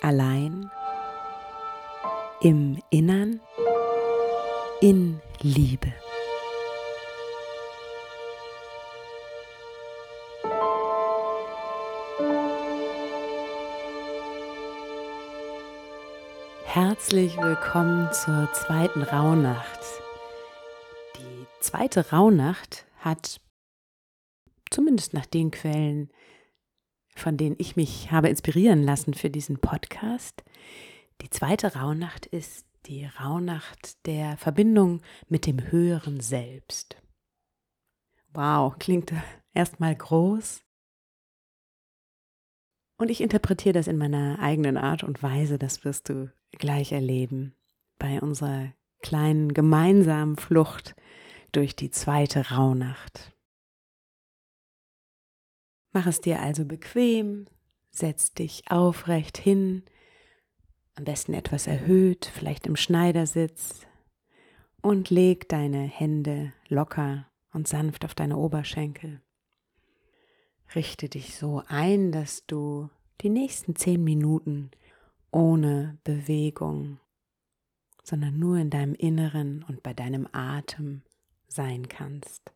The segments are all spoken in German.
allein, im Innern, in Liebe. Herzlich willkommen zur zweiten Rauhnacht. Die zweite Rauhnacht hat, zumindest nach den Quellen, von denen ich mich habe inspirieren lassen für diesen Podcast, die zweite Rauhnacht ist die Rauhnacht der Verbindung mit dem höheren Selbst. Wow, klingt erstmal groß. Und ich interpretiere das in meiner eigenen Art und Weise, das wirst du gleich erleben bei unserer kleinen gemeinsamen Flucht durch die zweite Rauhnacht. Mach es dir also bequem, setz dich aufrecht hin, am besten etwas erhöht, vielleicht im Schneidersitz, und leg deine Hände locker und sanft auf deine Oberschenkel. Richte dich so ein, dass du die nächsten zehn Minuten ohne Bewegung, sondern nur in deinem Inneren und bei deinem Atem sein kannst.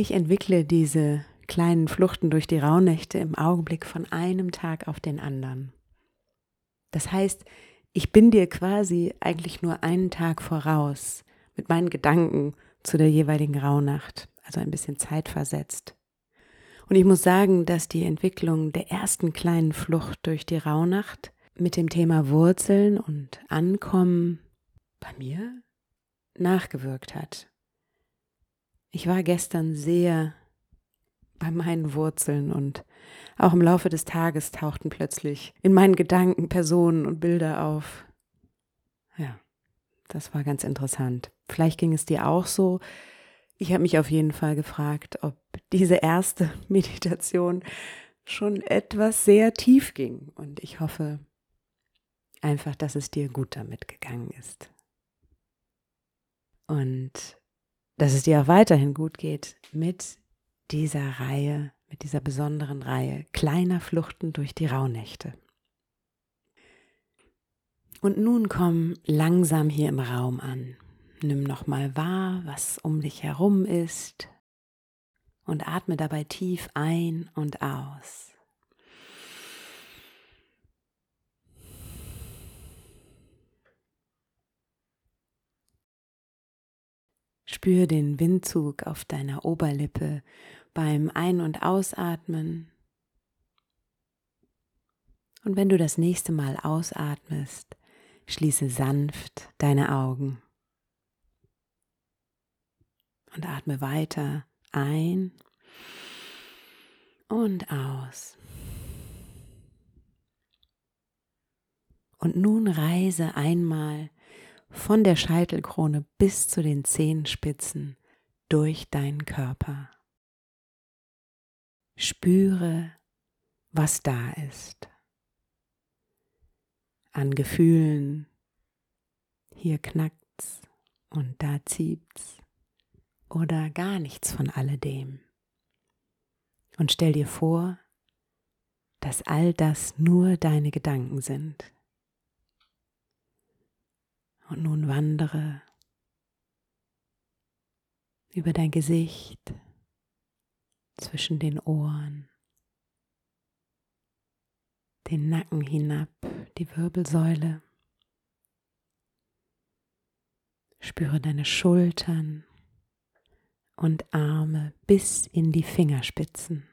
Ich entwickle diese kleinen Fluchten durch die Rauhnächte im Augenblick von einem Tag auf den anderen. Das heißt, ich bin dir quasi eigentlich nur einen Tag voraus mit meinen Gedanken zu der jeweiligen Rauhnacht, also ein bisschen zeitversetzt. Und ich muss sagen, dass die Entwicklung der ersten kleinen Flucht durch die Rauhnacht mit dem Thema Wurzeln und Ankommen bei mir nachgewirkt hat. Ich war gestern sehr bei meinen Wurzeln und auch im Laufe des Tages tauchten plötzlich in meinen Gedanken Personen und Bilder auf. Ja, das war ganz interessant. Vielleicht ging es dir auch so, ich habe mich auf jeden Fall gefragt, ob diese erste Meditation schon etwas sehr tief ging. Und ich hoffe einfach, dass es dir gut damit gegangen ist. Und dass es dir auch weiterhin gut geht mit dieser Reihe, mit dieser besonderen Reihe kleiner Fluchten durch die Rauhnächte. Und nun komm langsam hier im Raum an. Nimm nochmal wahr, was um dich herum ist und atme dabei tief ein und aus. Spür den Windzug auf deiner Oberlippe beim Ein- und Ausatmen. Und wenn du das nächste Mal ausatmest, schließe sanft deine Augen und atme weiter ein und aus. Und nun reise einmal von der Scheitelkrone bis zu den Zehenspitzen durch deinen Körper. Spüre, was da ist. An Gefühlen, hier knackt's und da zieht's oder gar nichts von alledem. Und stell dir vor, dass all das nur deine Gedanken sind. Und nun wandere über dein Gesicht, zwischen den Ohren, den Nacken hinab, die Wirbelsäule. Spüre deine Schultern und Arme bis in die Fingerspitzen.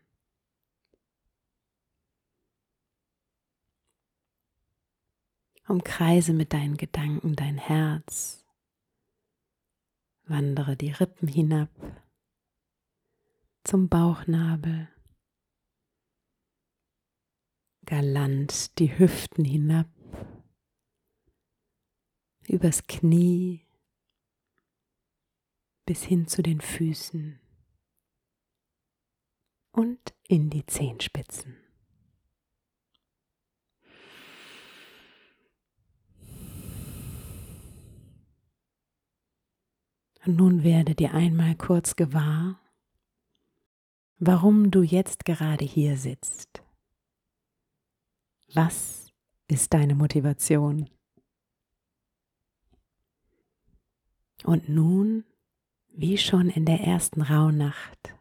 Umkreise mit deinen Gedanken dein Herz, wandere die Rippen hinab zum Bauchnabel, galant die Hüften hinab, übers Knie bis hin zu den Füßen und in die Zehenspitzen. Und nun werde dir einmal kurz gewahr, warum du jetzt gerade hier sitzt. Was ist deine Motivation? Und nun, wie schon in der ersten Rauhnacht,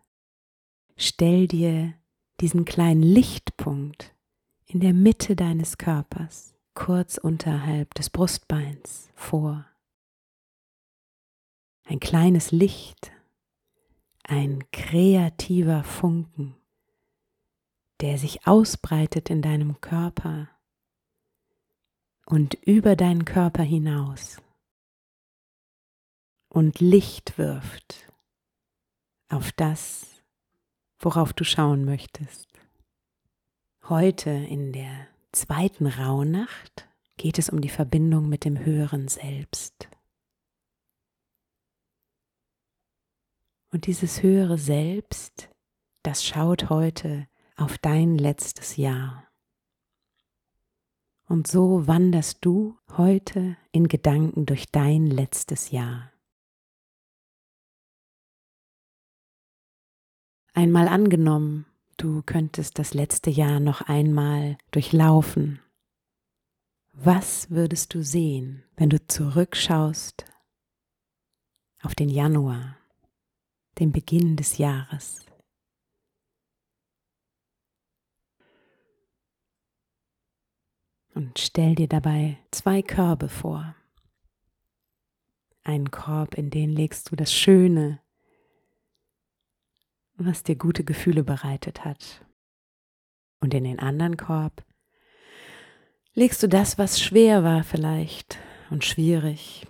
stell dir diesen kleinen Lichtpunkt in der Mitte deines Körpers, kurz unterhalb des Brustbeins, vor ein kleines Licht, ein kreativer Funken, der sich ausbreitet in deinem Körper und über deinen Körper hinaus und Licht wirft auf das, worauf du schauen möchtest. Heute in der zweiten Rauhnacht geht es um die Verbindung mit dem höheren Selbst. Und dieses höhere Selbst, das schaut heute auf dein letztes Jahr. Und so wanderst du heute in Gedanken durch dein letztes Jahr. Einmal angenommen, du könntest das letzte Jahr noch einmal durchlaufen. Was würdest du sehen, wenn du zurückschaust auf den Januar? Dem Beginn des Jahres. Und stell dir dabei zwei Körbe vor. Einen Korb, in den legst du das Schöne, was dir gute Gefühle bereitet hat. Und in den anderen Korb legst du das, was schwer war vielleicht und schwierig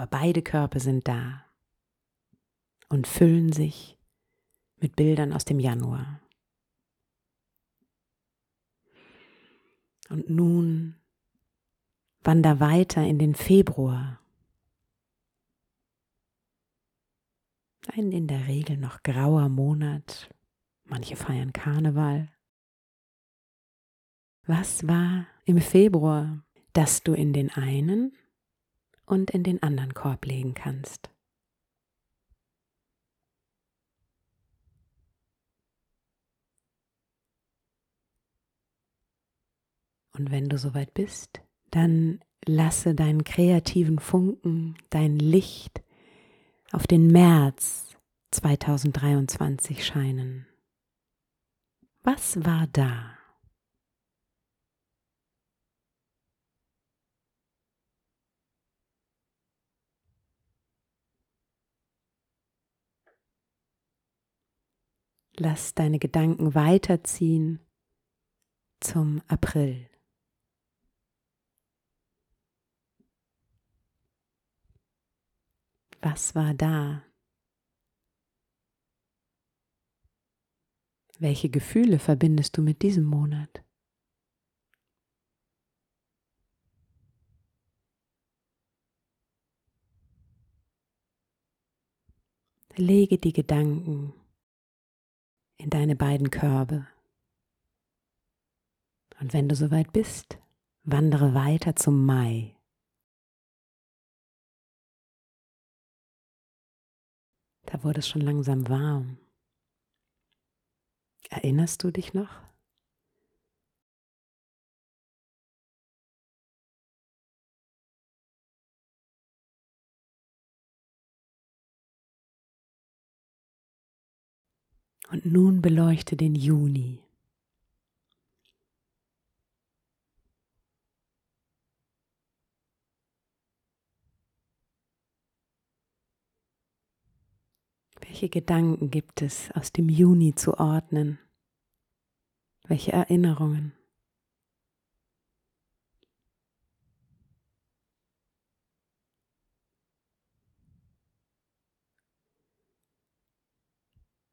aber beide Körper sind da und füllen sich mit Bildern aus dem Januar. Und nun wander weiter in den Februar. Ein in der Regel noch grauer Monat. Manche feiern Karneval. Was war im Februar, dass du in den einen und in den anderen Korb legen kannst. Und wenn du soweit bist, dann lasse deinen kreativen Funken, dein Licht auf den März 2023 scheinen. Was war da? Lass deine Gedanken weiterziehen zum April. Was war da? Welche Gefühle verbindest du mit diesem Monat? Lege die Gedanken in deine beiden Körbe. Und wenn du soweit bist, wandere weiter zum Mai. Da wurde es schon langsam warm. Erinnerst du dich noch? Und nun beleuchte den Juni. Welche Gedanken gibt es aus dem Juni zu ordnen? Welche Erinnerungen?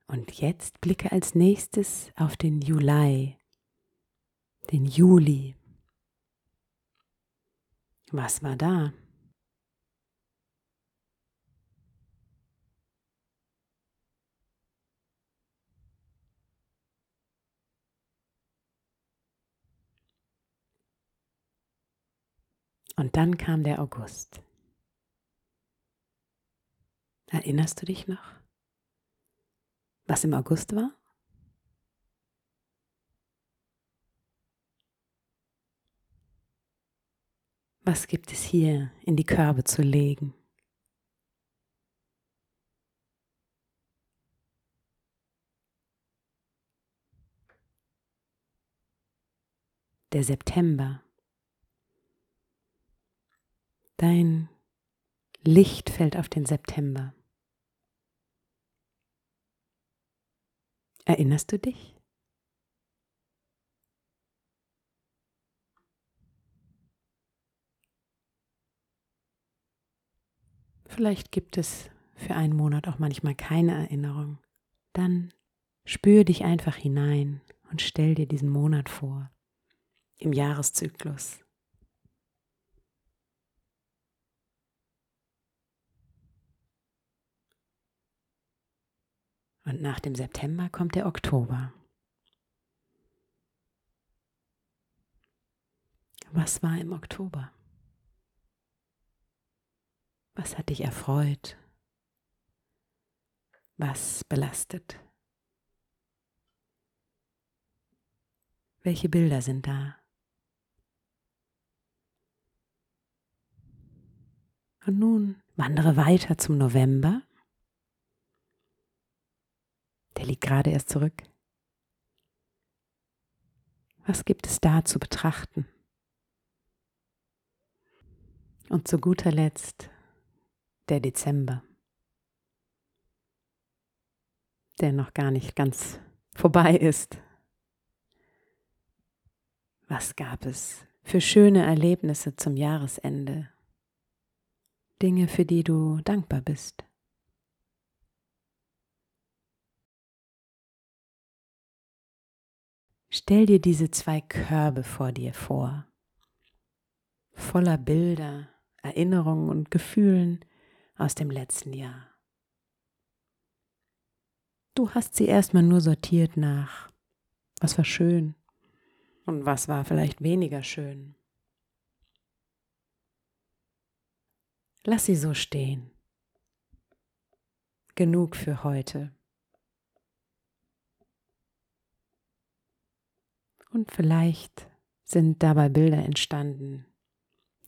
Und jetzt blicke als nächstes auf den Juli, den Juli. Was war da? Und dann kam der August. Erinnerst du dich noch, was im August war? Was gibt es hier in die Körbe zu legen? Der September. Dein Licht fällt auf den September. Erinnerst du dich? Vielleicht gibt es für einen Monat auch manchmal keine Erinnerung. Dann spür dich einfach hinein und stell dir diesen Monat vor im Jahreszyklus. Und nach dem September kommt der Oktober. Was war im Oktober? Was hat dich erfreut? Was belastet? Welche Bilder sind da? Und nun wandere weiter zum November der liegt gerade erst zurück. Was gibt es da zu betrachten? Und zu guter Letzt der Dezember, der noch gar nicht ganz vorbei ist. Was gab es für schöne Erlebnisse zum Jahresende? Dinge, für die du dankbar bist. Stell dir diese zwei Körbe vor dir vor, voller Bilder, Erinnerungen und Gefühlen aus dem letzten Jahr. Du hast sie erstmal nur sortiert nach, was war schön und was war vielleicht weniger schön. Lass sie so stehen. Genug für heute. Und vielleicht sind dabei Bilder entstanden,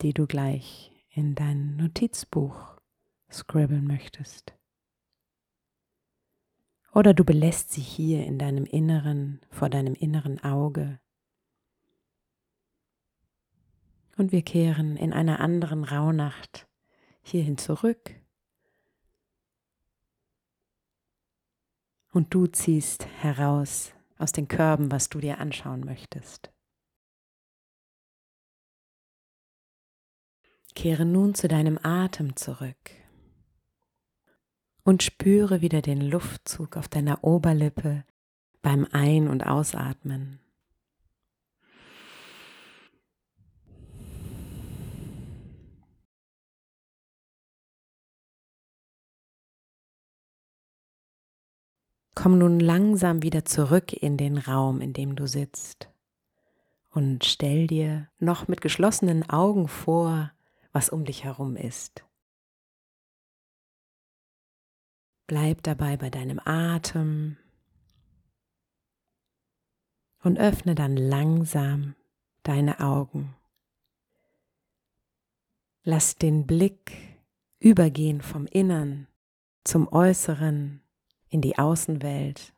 die du gleich in dein Notizbuch scribbeln möchtest. Oder du belässt sie hier in deinem Inneren, vor deinem inneren Auge. Und wir kehren in einer anderen Rauhnacht hierhin zurück. Und du ziehst heraus aus den Körben, was du dir anschauen möchtest. Kehre nun zu deinem Atem zurück und spüre wieder den Luftzug auf deiner Oberlippe beim Ein- und Ausatmen. Komm nun langsam wieder zurück in den Raum, in dem du sitzt und stell dir noch mit geschlossenen Augen vor, was um dich herum ist. Bleib dabei bei deinem Atem und öffne dann langsam deine Augen. Lass den Blick übergehen vom Innern zum Äußeren in die Außenwelt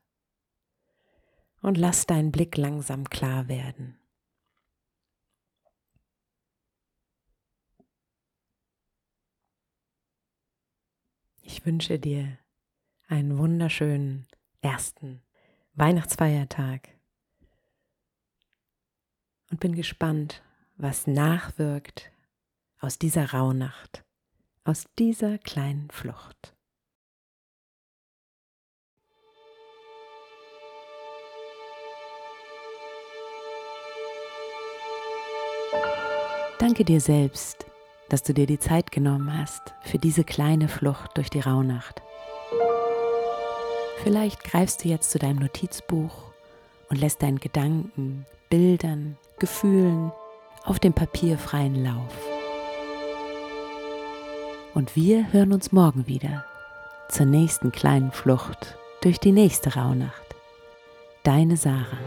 und lass deinen Blick langsam klar werden. Ich wünsche dir einen wunderschönen ersten Weihnachtsfeiertag und bin gespannt, was nachwirkt aus dieser Rauhnacht, aus dieser kleinen Flucht. Danke dir selbst, dass du dir die Zeit genommen hast für diese kleine Flucht durch die Rauhnacht. Vielleicht greifst du jetzt zu deinem Notizbuch und lässt deinen Gedanken, Bildern, Gefühlen auf dem Papier freien Lauf. Und wir hören uns morgen wieder zur nächsten kleinen Flucht durch die nächste Rauhnacht. Deine Sarah.